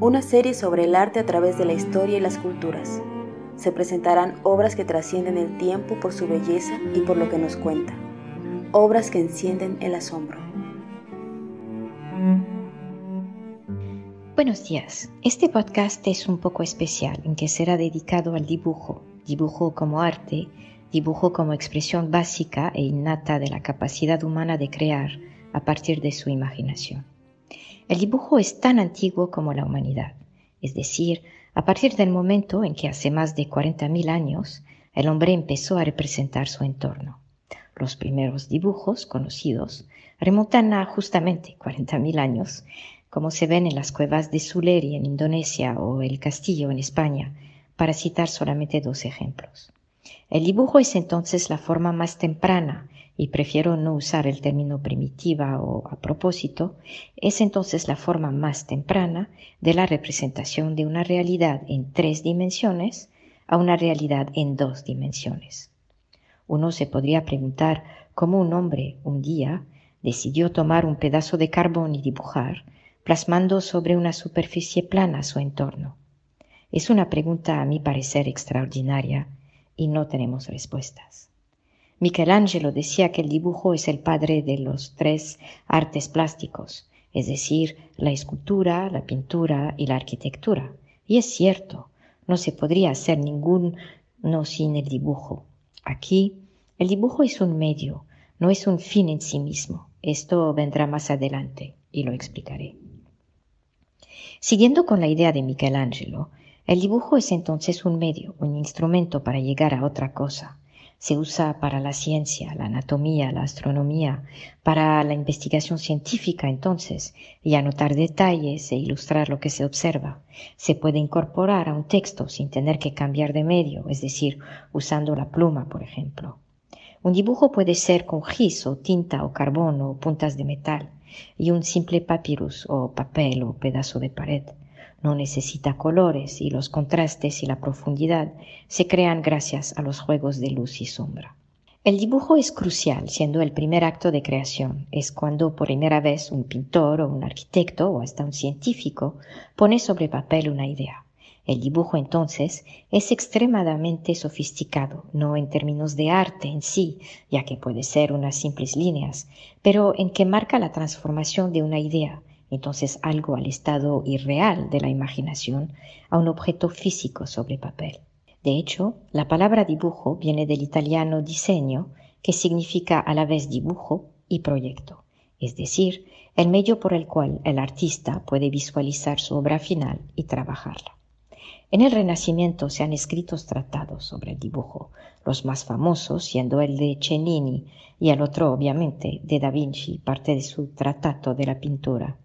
Una serie sobre el arte a través de la historia y las culturas. Se presentarán obras que trascienden el tiempo por su belleza y por lo que nos cuenta. Obras que encienden el asombro. Buenos días. Este podcast es un poco especial en que será dedicado al dibujo, dibujo como arte, dibujo como expresión básica e innata de la capacidad humana de crear a partir de su imaginación. El dibujo es tan antiguo como la humanidad, es decir, a partir del momento en que hace más de 40.000 años el hombre empezó a representar su entorno. Los primeros dibujos conocidos remontan a justamente 40.000 años, como se ven en las cuevas de Suleri en Indonesia o el Castillo en España, para citar solamente dos ejemplos. El dibujo es entonces la forma más temprana y prefiero no usar el término primitiva o a propósito, es entonces la forma más temprana de la representación de una realidad en tres dimensiones a una realidad en dos dimensiones. Uno se podría preguntar cómo un hombre un día decidió tomar un pedazo de carbón y dibujar, plasmando sobre una superficie plana su entorno. Es una pregunta a mi parecer extraordinaria y no tenemos respuestas. Michelangelo decía que el dibujo es el padre de los tres artes plásticos, es decir, la escultura, la pintura y la arquitectura. Y es cierto, no se podría hacer ninguno sin el dibujo. Aquí, el dibujo es un medio, no es un fin en sí mismo. Esto vendrá más adelante y lo explicaré. Siguiendo con la idea de Michelangelo, el dibujo es entonces un medio, un instrumento para llegar a otra cosa, se usa para la ciencia, la anatomía, la astronomía, para la investigación científica entonces, y anotar detalles e ilustrar lo que se observa. Se puede incorporar a un texto sin tener que cambiar de medio, es decir, usando la pluma, por ejemplo. Un dibujo puede ser con gis o tinta o carbón o puntas de metal, y un simple papyrus o papel o pedazo de pared no necesita colores y los contrastes y la profundidad se crean gracias a los juegos de luz y sombra. El dibujo es crucial, siendo el primer acto de creación. Es cuando por primera vez un pintor o un arquitecto o hasta un científico pone sobre papel una idea. El dibujo entonces es extremadamente sofisticado, no en términos de arte en sí, ya que puede ser unas simples líneas, pero en que marca la transformación de una idea, entonces algo al estado irreal de la imaginación, a un objeto físico sobre papel. De hecho, la palabra dibujo viene del italiano diseño, que significa a la vez dibujo y proyecto, es decir, el medio por el cual el artista puede visualizar su obra final y trabajarla. En el Renacimiento se han escrito tratados sobre el dibujo, los más famosos siendo el de Cennini y el otro, obviamente, de Da Vinci, parte de su Tratato de la Pintura.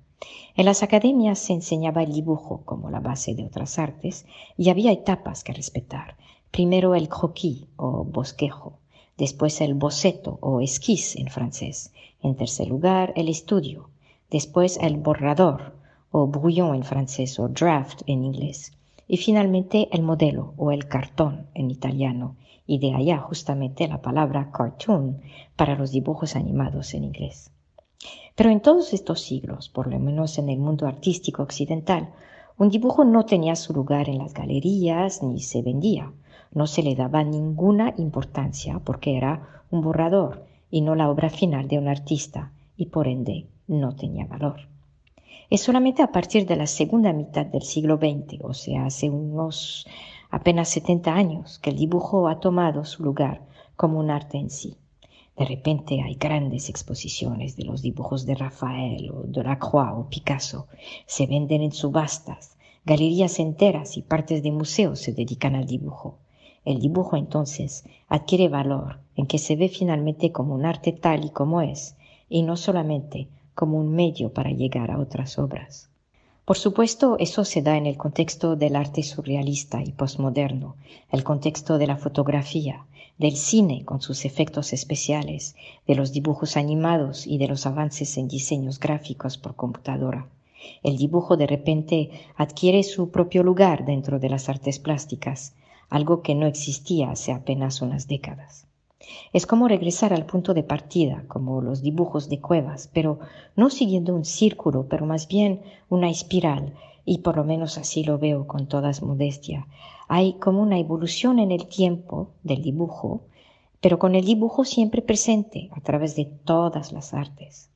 En las academias se enseñaba el dibujo como la base de otras artes y había etapas que respetar. Primero el croquis o bosquejo, después el boceto o esquisse en francés, en tercer lugar el estudio, después el borrador o brouillon en francés o draft en inglés, y finalmente el modelo o el cartón en italiano, y de allá justamente la palabra cartoon para los dibujos animados en inglés. Pero en todos estos siglos, por lo menos en el mundo artístico occidental, un dibujo no tenía su lugar en las galerías ni se vendía. No se le daba ninguna importancia porque era un borrador y no la obra final de un artista y por ende no tenía valor. Es solamente a partir de la segunda mitad del siglo XX, o sea, hace unos apenas 70 años, que el dibujo ha tomado su lugar como un arte en sí. De repente hay grandes exposiciones de los dibujos de Rafael o de Lacroix o Picasso. Se venden en subastas. Galerías enteras y partes de museos se dedican al dibujo. El dibujo entonces adquiere valor en que se ve finalmente como un arte tal y como es, y no solamente como un medio para llegar a otras obras. Por supuesto, eso se da en el contexto del arte surrealista y postmoderno, el contexto de la fotografía, del cine con sus efectos especiales, de los dibujos animados y de los avances en diseños gráficos por computadora. El dibujo de repente adquiere su propio lugar dentro de las artes plásticas, algo que no existía hace apenas unas décadas. Es como regresar al punto de partida, como los dibujos de cuevas, pero no siguiendo un círculo, pero más bien una espiral, y por lo menos así lo veo con toda modestia. Hay como una evolución en el tiempo del dibujo, pero con el dibujo siempre presente a través de todas las artes.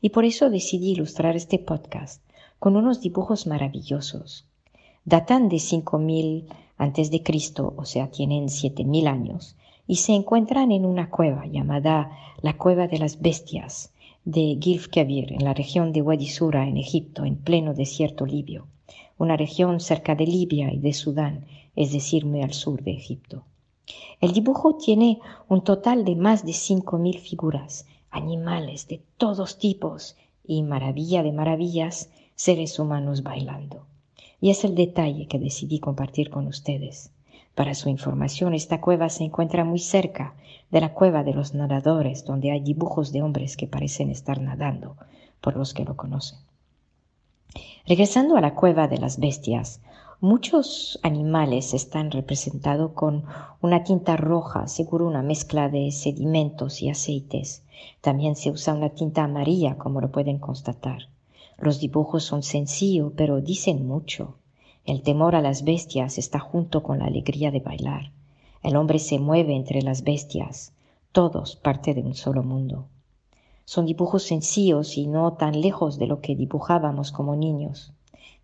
Y por eso decidí ilustrar este podcast con unos dibujos maravillosos. Datan de 5000 antes de Cristo, o sea, tienen siete mil años, y se encuentran en una cueva llamada la Cueva de las Bestias de Gilf Kabir, en la región de Wadi Sura, en Egipto, en pleno desierto libio, una región cerca de Libia y de Sudán, es decir, muy al sur de Egipto. El dibujo tiene un total de más de cinco mil figuras, animales de todos tipos y, maravilla de maravillas, seres humanos bailando. Y es el detalle que decidí compartir con ustedes. Para su información, esta cueva se encuentra muy cerca de la cueva de los nadadores, donde hay dibujos de hombres que parecen estar nadando, por los que lo conocen. Regresando a la cueva de las bestias, muchos animales están representados con una tinta roja, seguro una mezcla de sedimentos y aceites. También se usa una tinta amarilla, como lo pueden constatar. Los dibujos son sencillos, pero dicen mucho. El temor a las bestias está junto con la alegría de bailar. El hombre se mueve entre las bestias, todos parte de un solo mundo. Son dibujos sencillos y no tan lejos de lo que dibujábamos como niños.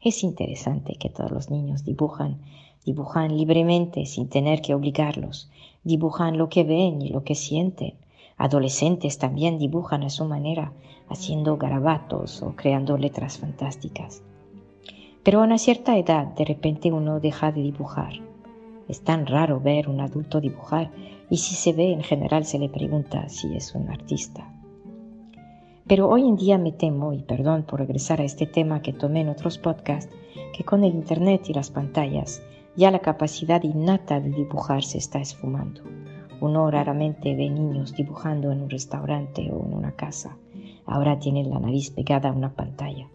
Es interesante que todos los niños dibujan, dibujan libremente sin tener que obligarlos, dibujan lo que ven y lo que sienten. Adolescentes también dibujan a su manera, haciendo garabatos o creando letras fantásticas. Pero a una cierta edad de repente uno deja de dibujar. Es tan raro ver un adulto dibujar y si se ve en general se le pregunta si es un artista. Pero hoy en día me temo, y perdón por regresar a este tema que tomé en otros podcasts, que con el Internet y las pantallas ya la capacidad innata de dibujar se está esfumando. Uno raramente ve niños dibujando en un restaurante o en una casa. Ahora tienen la nariz pegada a una pantalla.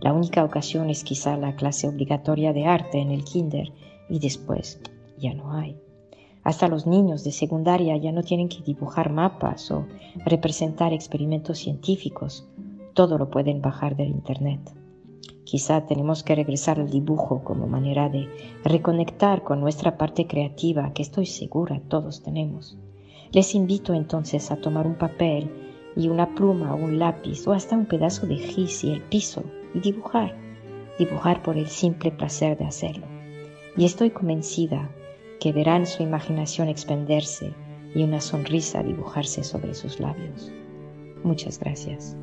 La única ocasión es quizá la clase obligatoria de arte en el kinder y después ya no hay. Hasta los niños de secundaria ya no tienen que dibujar mapas o representar experimentos científicos. Todo lo pueden bajar del Internet. Quizá tenemos que regresar al dibujo como manera de reconectar con nuestra parte creativa que estoy segura todos tenemos. Les invito entonces a tomar un papel y una pluma o un lápiz o hasta un pedazo de gis y el piso y dibujar, dibujar por el simple placer de hacerlo. Y estoy convencida que verán su imaginación expenderse y una sonrisa dibujarse sobre sus labios. Muchas gracias.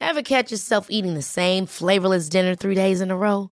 Ever catch yourself eating the same flavorless dinner three days in a row?